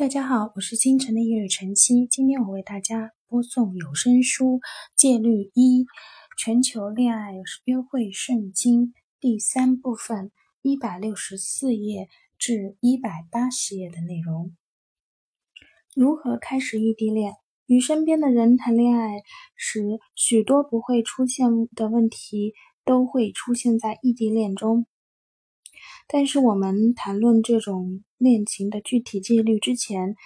大家好，我是清晨的一缕晨曦。今天我为大家播送有声书《戒律一：全球恋爱约会圣经》第三部分一百六十四页至一百八十页的内容。如何开始异地恋？与身边的人谈恋爱时，许多不会出现的问题都会出现在异地恋中。但是我们谈论这种恋情的具体戒律之前，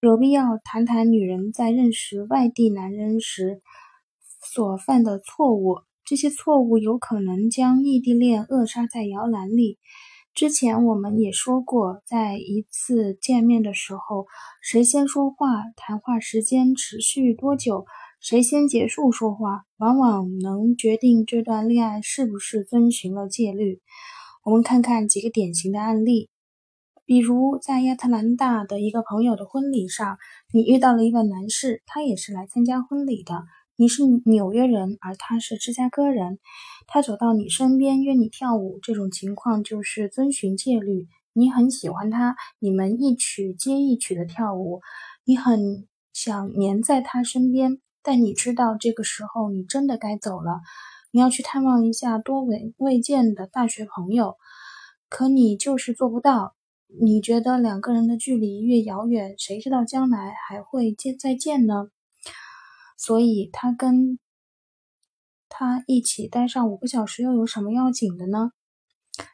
有必要谈谈女人在认识外地男人时所犯的错误。这些错误有可能将异地恋扼杀在摇篮里。之前我们也说过，在一次见面的时候，谁先说话，谈话时间持续多久，谁先结束说话，往往能决定这段恋爱是不是遵循了戒律。我们看看几个典型的案例，比如在亚特兰大的一个朋友的婚礼上，你遇到了一位男士，他也是来参加婚礼的。你是纽约人，而他是芝加哥人。他走到你身边约你跳舞，这种情况就是遵循戒律。你很喜欢他，你们一曲接一曲的跳舞，你很想黏在他身边，但你知道这个时候你真的该走了。你要去探望一下多未未见的大学朋友，可你就是做不到。你觉得两个人的距离越遥远，谁知道将来还会见再见呢？所以他跟他一起待上五个小时又有什么要紧的呢？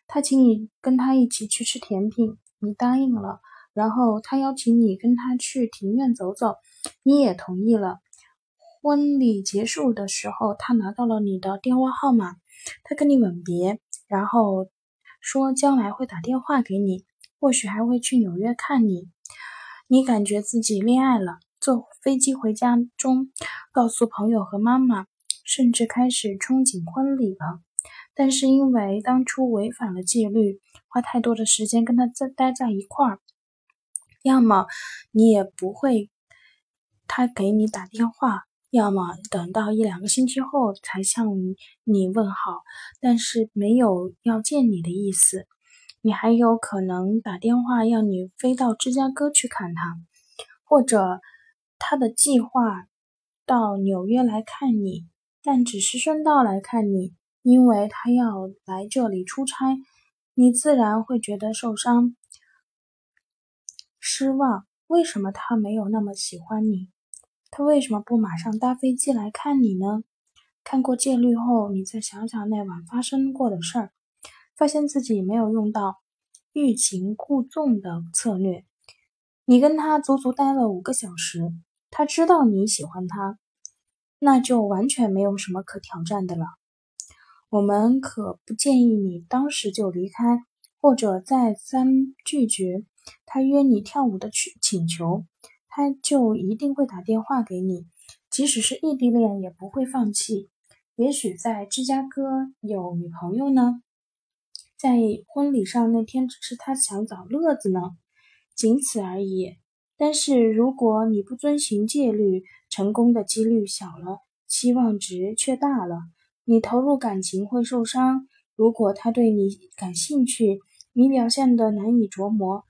他请你跟他一起去吃甜品，你答应了。然后他邀请你跟他去庭院走走，你也同意了。婚礼结束的时候，他拿到了你的电话号码，他跟你吻别，然后说将来会打电话给你，或许还会去纽约看你。你感觉自己恋爱了，坐飞机回家中，告诉朋友和妈妈，甚至开始憧憬婚礼了。但是因为当初违反了纪律，花太多的时间跟他在待在一块儿，要么你也不会他给你打电话。要么等到一两个星期后才向你问好，但是没有要见你的意思。你还有可能打电话要你飞到芝加哥去看他，或者他的计划到纽约来看你，但只是顺道来看你，因为他要来这里出差，你自然会觉得受伤、失望。为什么他没有那么喜欢你？他为什么不马上搭飞机来看你呢？看过戒律后，你再想想那晚发生过的事儿，发现自己没有用到欲擒故纵的策略。你跟他足足待了五个小时，他知道你喜欢他，那就完全没有什么可挑战的了。我们可不建议你当时就离开，或者再三拒绝他约你跳舞的请请求。他就一定会打电话给你，即使是异地恋也不会放弃。也许在芝加哥有女朋友呢，在婚礼上那天只是他想找乐子呢，仅此而已。但是如果你不遵循戒律，成功的几率小了，期望值却大了。你投入感情会受伤。如果他对你感兴趣，你表现的难以琢磨。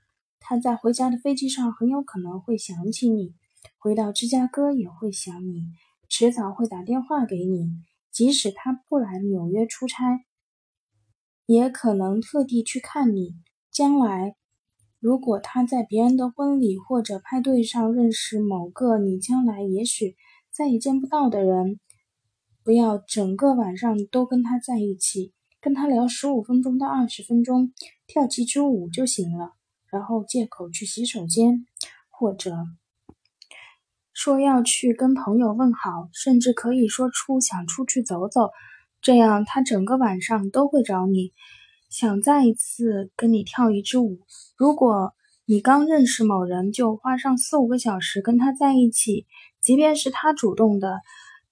他在回家的飞机上很有可能会想起你，回到芝加哥也会想你，迟早会打电话给你。即使他不来纽约出差，也可能特地去看你。将来，如果他在别人的婚礼或者派对上认识某个你将来也许再也见不到的人，不要整个晚上都跟他在一起，跟他聊十五分钟到二十分钟，跳几支舞就行了。然后借口去洗手间，或者说要去跟朋友问好，甚至可以说出想出去走走，这样他整个晚上都会找你，想再一次跟你跳一支舞。如果你刚认识某人就花上四五个小时跟他在一起，即便是他主动的，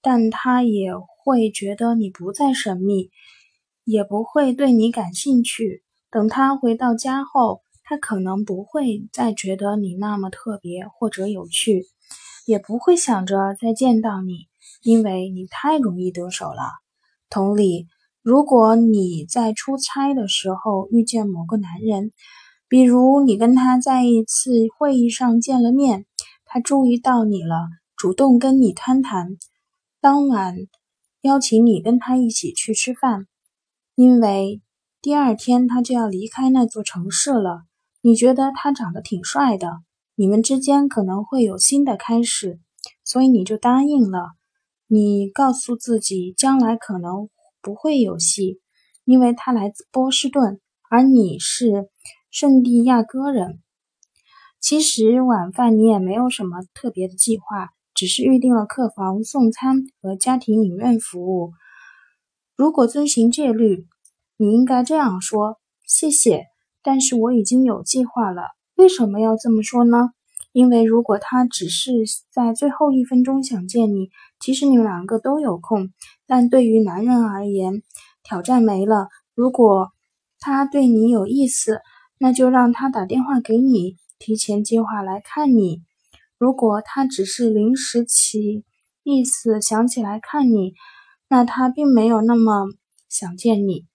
但他也会觉得你不再神秘，也不会对你感兴趣。等他回到家后。他可能不会再觉得你那么特别或者有趣，也不会想着再见到你，因为你太容易得手了。同理，如果你在出差的时候遇见某个男人，比如你跟他在一次会议上见了面，他注意到你了，主动跟你攀谈，当晚邀请你跟他一起去吃饭，因为第二天他就要离开那座城市了。你觉得他长得挺帅的，你们之间可能会有新的开始，所以你就答应了。你告诉自己，将来可能不会有戏，因为他来自波士顿，而你是。圣地亚哥人，其实晚饭你也没有什么特别的计划，只是预定了客房送餐和家庭影院服务。如果遵循戒律，你应该这样说：“谢谢，但是我已经有计划了。”为什么要这么说呢？因为如果他只是在最后一分钟想见你，其实你们两个都有空。但对于男人而言，挑战没了。如果他对你有意思，那就让他打电话给你，提前计划来看你。如果他只是临时起意思想起来看你，那他并没有那么想见你，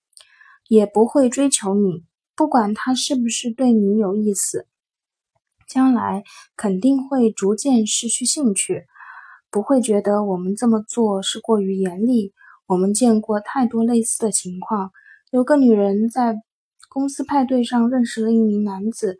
也不会追求你。不管他是不是对你有意思，将来肯定会逐渐失去兴趣，不会觉得我们这么做是过于严厉。我们见过太多类似的情况，有个女人在。公司派对上认识了一名男子，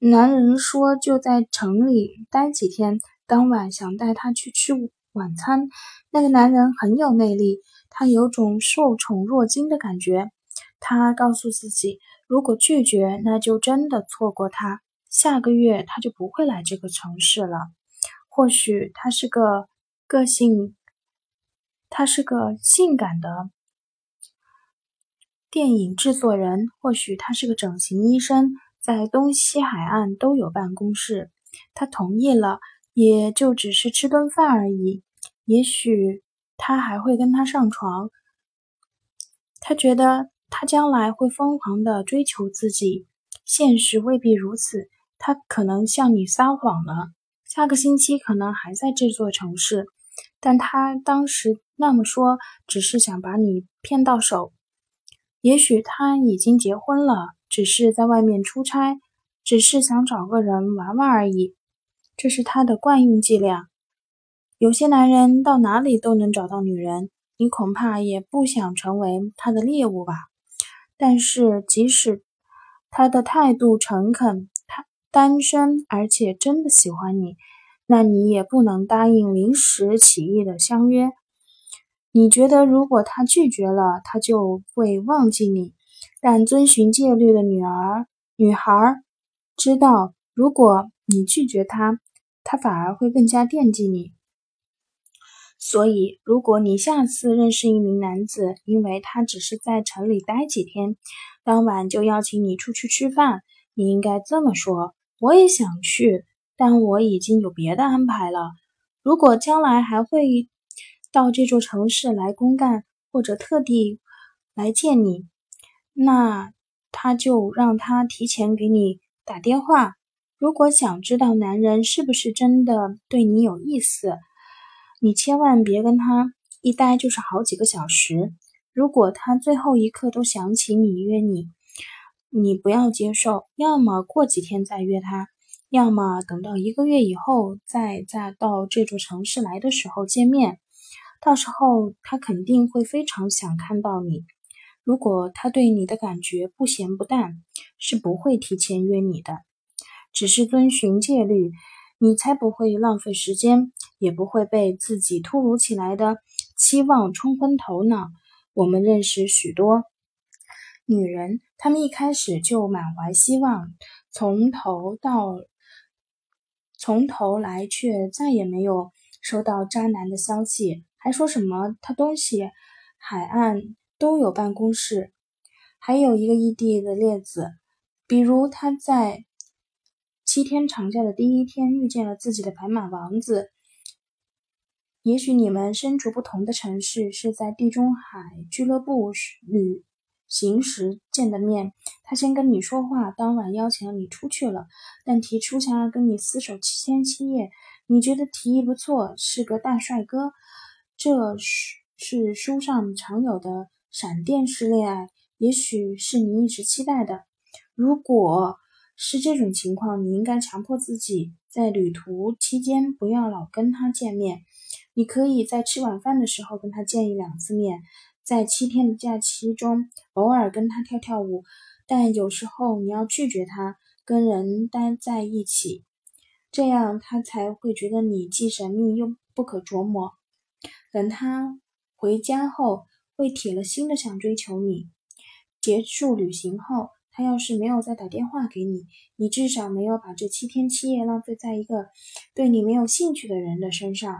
男人说就在城里待几天，当晚想带他去吃晚餐。那个男人很有魅力，他有种受宠若惊的感觉。他告诉自己，如果拒绝，那就真的错过他。下个月他就不会来这个城市了。或许他是个个性，他是个性感的。电影制作人，或许他是个整形医生，在东西海岸都有办公室。他同意了，也就只是吃顿饭而已。也许他还会跟他上床。他觉得他将来会疯狂的追求自己，现实未必如此。他可能向你撒谎了，下个星期可能还在这座城市，但他当时那么说，只是想把你骗到手。也许他已经结婚了，只是在外面出差，只是想找个人玩玩而已。这是他的惯用伎俩。有些男人到哪里都能找到女人，你恐怕也不想成为他的猎物吧？但是即使他的态度诚恳，他单身而且真的喜欢你，那你也不能答应临时起意的相约。你觉得，如果他拒绝了，他就会忘记你。但遵循戒律的女儿、女孩知道，如果你拒绝他，他反而会更加惦记你。所以，如果你下次认识一名男子，因为他只是在城里待几天，当晚就邀请你出去吃饭，你应该这么说：“我也想去，但我已经有别的安排了。如果将来还会……”到这座城市来公干，或者特地来见你，那他就让他提前给你打电话。如果想知道男人是不是真的对你有意思，你千万别跟他一待就是好几个小时。如果他最后一刻都想起你约你，你不要接受，要么过几天再约他，要么等到一个月以后再再到这座城市来的时候见面。到时候他肯定会非常想看到你。如果他对你的感觉不咸不淡，是不会提前约你的。只是遵循戒律，你才不会浪费时间，也不会被自己突如其来的期望冲昏头脑。我们认识许多女人，她们一开始就满怀希望，从头到从头来，却再也没有收到渣男的消息。还说什么他东西海岸都有办公室，还有一个异地的例子，比如他在七天长假的第一天遇见了自己的白马王子。也许你们身处不同的城市，是在地中海俱乐部旅行时见的面。他先跟你说话，当晚邀请你出去了，但提出想要跟你厮守七天七夜。你觉得提议不错，是个大帅哥。这是是书上常有的闪电式恋爱，也许是你一直期待的。如果是这种情况，你应该强迫自己在旅途期间不要老跟他见面。你可以在吃晚饭的时候跟他见一两次面，在七天的假期中偶尔跟他跳跳舞，但有时候你要拒绝他跟人待在一起，这样他才会觉得你既神秘又不可琢磨。等他回家后，会铁了心的想追求你。结束旅行后。他要是没有再打电话给你，你至少没有把这七天七夜浪费在一个对你没有兴趣的人的身上。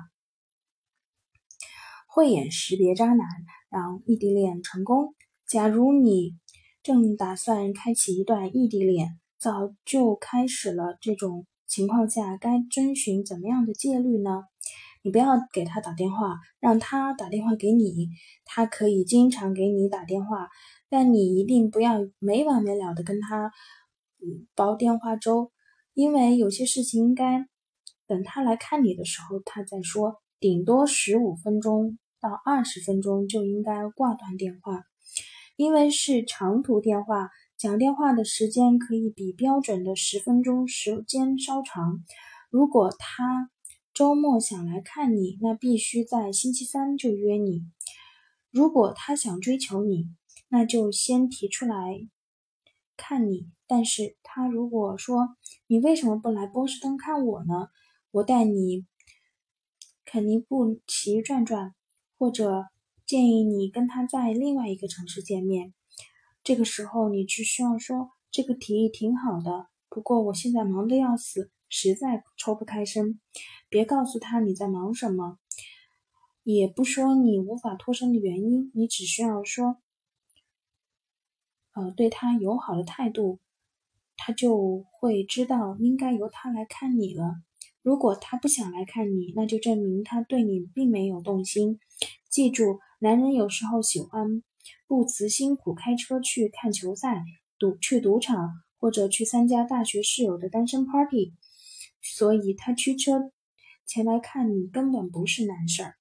慧眼识别渣男，让异地恋成功。假如你正打算开启一段异地恋，早就开始了，这种情况下该遵循怎么样的戒律呢？你不要给他打电话，让他打电话给你。他可以经常给你打电话。但你一定不要没完没了的跟他煲电话粥，因为有些事情应该等他来看你的时候他再说，顶多十五分钟到二十分钟就应该挂断电话，因为是长途电话，讲电话的时间可以比标准的十分钟时间稍长。如果他周末想来看你，那必须在星期三就约你。如果他想追求你，那就先提出来看你，但是他如果说你为什么不来波士顿看我呢？我带你肯尼布奇转转，或者建议你跟他在另外一个城市见面。这个时候你只需要说这个提议挺好的，不过我现在忙得要死，实在抽不开身。别告诉他你在忙什么，也不说你无法脱身的原因，你只需要说。呃，对他友好的态度，他就会知道应该由他来看你了。如果他不想来看你，那就证明他对你并没有动心。记住，男人有时候喜欢不辞辛苦开车去看球赛、赌去赌场或者去参加大学室友的单身 party，所以他驱车前来看你根本不是难事儿。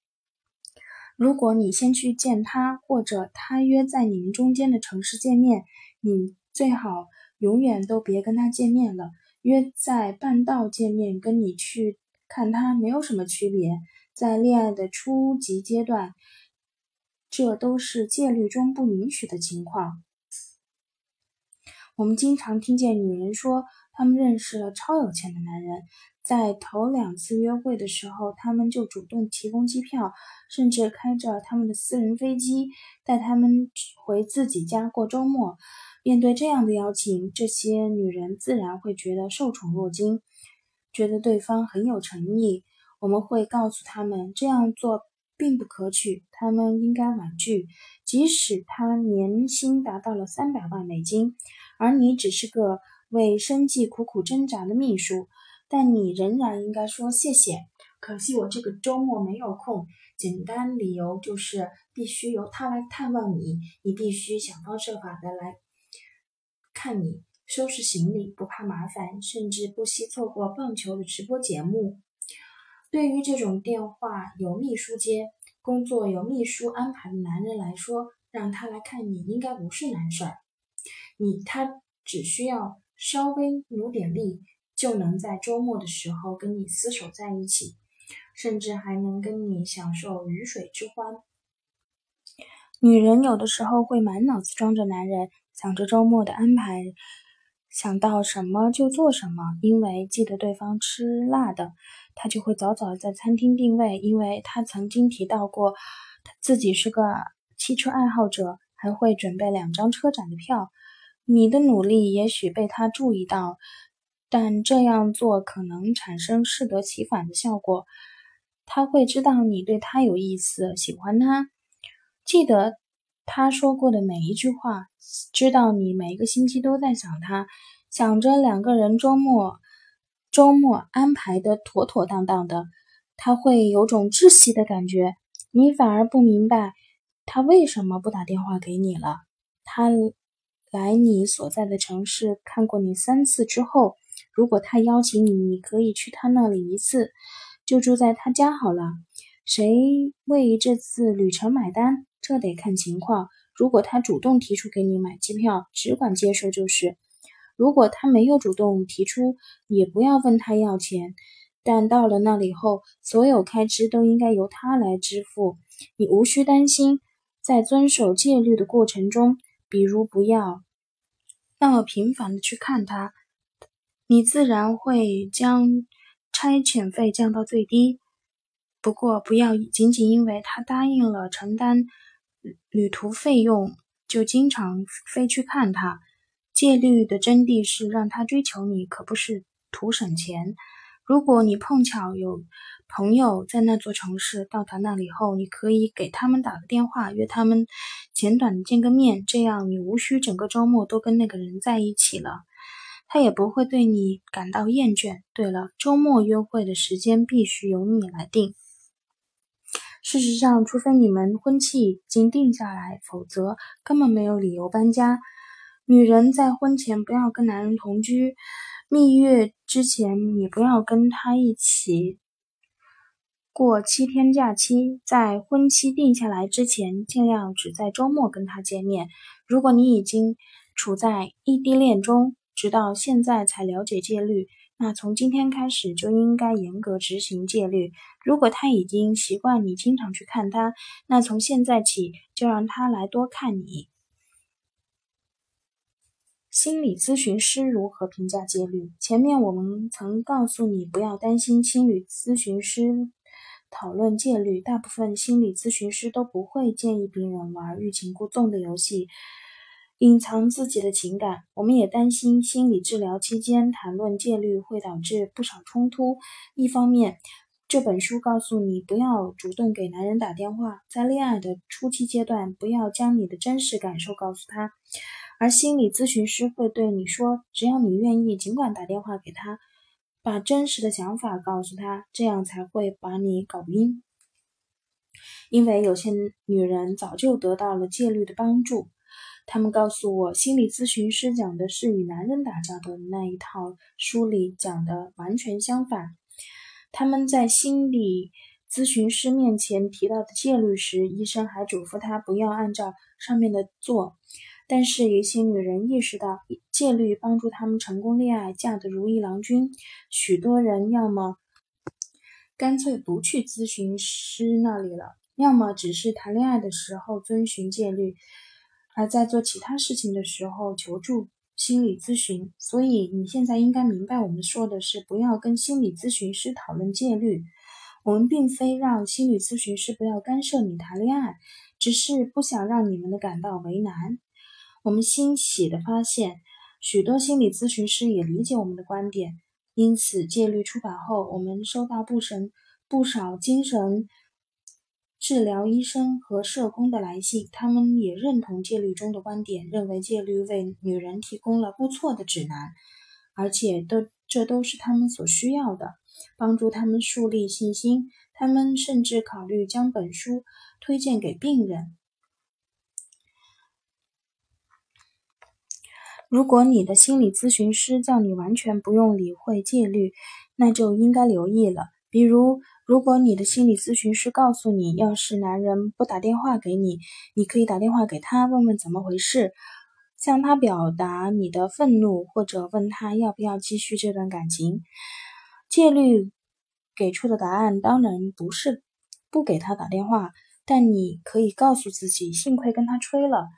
如果你先去见他，或者他约在你们中间的城市见面，你最好永远都别跟他见面了。约在半道见面，跟你去看他没有什么区别。在恋爱的初级阶段，这都是戒律中不允许的情况。我们经常听见女人说，她们认识了超有钱的男人。在头两次约会的时候，他们就主动提供机票，甚至开着他们的私人飞机带他们回自己家过周末。面对这样的邀请，这些女人自然会觉得受宠若惊，觉得对方很有诚意。我们会告诉他们这样做并不可取，他们应该婉拒，即使他年薪达到了三百万美金，而你只是个为生计苦苦挣扎的秘书。但你仍然应该说谢谢。可惜我这个周末没有空。简单理由就是必须由他来探望你，你必须想方设法的来看你，收拾行李，不怕麻烦，甚至不惜错过棒球的直播节目。对于这种电话有秘书接、工作有秘书安排的男人来说，让他来看你应该不是难事儿。你他只需要稍微努点力。就能在周末的时候跟你厮守在一起，甚至还能跟你享受鱼水之欢。女人有的时候会满脑子装着男人，想着周末的安排，想到什么就做什么。因为记得对方吃辣的，他就会早早在餐厅定位。因为他曾经提到过自己是个汽车爱好者，还会准备两张车展的票。你的努力也许被他注意到。但这样做可能产生适得其反的效果。他会知道你对他有意思，喜欢他，记得他说过的每一句话，知道你每一个星期都在想他，想着两个人周末周末安排的妥妥当当的。他会有种窒息的感觉，你反而不明白他为什么不打电话给你了。他来你所在的城市看过你三次之后。如果他邀请你，你可以去他那里一次，就住在他家好了。谁为这次旅程买单？这得看情况。如果他主动提出给你买机票，只管接受就是。如果他没有主动提出，也不要问他要钱。但到了那里后，所有开支都应该由他来支付。你无需担心，在遵守戒律的过程中，比如不要那么频繁的去看他，你自然会将差遣费降到最低。不过，不要仅仅因为他答应了承担旅途费用，就经常飞去看他。戒律的真谛是让他追求你，可不是图省钱。如果你碰巧有朋友在那座城市，到达那里后，你可以给他们打个电话，约他们简短的见个面，这样你无需整个周末都跟那个人在一起了。他也不会对你感到厌倦。对了，周末约会的时间必须由你来定。事实上，除非你们婚期已经定下来，否则根本没有理由搬家。女人在婚前不要跟男人同居，蜜月之前你不要跟他一起过七天假期。在婚期定下来之前，尽量只在周末跟他见面。如果你已经处在异地恋中，直到现在才了解戒律。那从今天开始就应该严格执行戒律。如果他已经习惯你经常去看他，那从现在起就让他来多看你。心理咨询师如何评价戒律？前面我们曾告诉你不要担心心理咨询师讨论戒律，大部分心理咨询师都不会建议病人玩欲擒故纵的游戏。隐藏自己的情感，我们也担心心理治疗期间谈论戒律会导致不少冲突。一方面，这本书告诉你不要主动给男人打电话，在恋爱的初期阶段，不要将你的真实感受告诉他。而心理咨询师会对你说，只要你愿意，尽管打电话给他，把真实的想法告诉他，这样才会把你搞晕。因为有些女人早就得到了戒律的帮助。他们告诉我，心理咨询师讲的是与男人打交道的那一套，书里讲的完全相反。他们在心理咨询师面前提到的戒律时，医生还嘱咐他不要按照上面的做。但是，一些女人意识到戒律帮助他们成功恋爱，嫁得如意郎君。许多人要么干脆不去咨询师那里了，要么只是谈恋爱的时候遵循戒律。而在做其他事情的时候求助心理咨询，所以你现在应该明白，我们说的是不要跟心理咨询师讨论戒律。我们并非让心理咨询师不要干涉你谈恋爱，只是不想让你们的感到为难。我们欣喜地发现，许多心理咨询师也理解我们的观点，因此戒律出版后，我们收到不神不少精神。治疗医生和社工的来信，他们也认同戒律中的观点，认为戒律为女人提供了不错的指南，而且都这都是他们所需要的，帮助他们树立信心。他们甚至考虑将本书推荐给病人。如果你的心理咨询师叫你完全不用理会戒律，那就应该留意了，比如。如果你的心理咨询师告诉你，要是男人不打电话给你，你可以打电话给他，问问怎么回事，向他表达你的愤怒，或者问他要不要继续这段感情。戒律给出的答案当然不是不给他打电话，但你可以告诉自己，幸亏跟他吹了，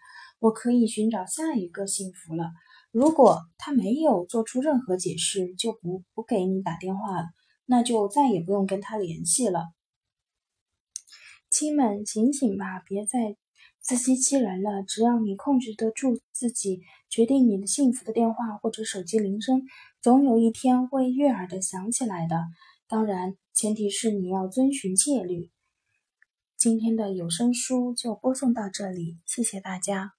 我可以寻找下一个幸福了。如果他没有做出任何解释，就不不给你打电话了。那就再也不用跟他联系了。亲们，醒醒吧，别再自欺欺人了。只要你控制得住自己，决定你的幸福的电话或者手机铃声，总有一天会悦耳的响起来的。当然，前提是你要遵循戒律。今天的有声书就播送到这里，谢谢大家。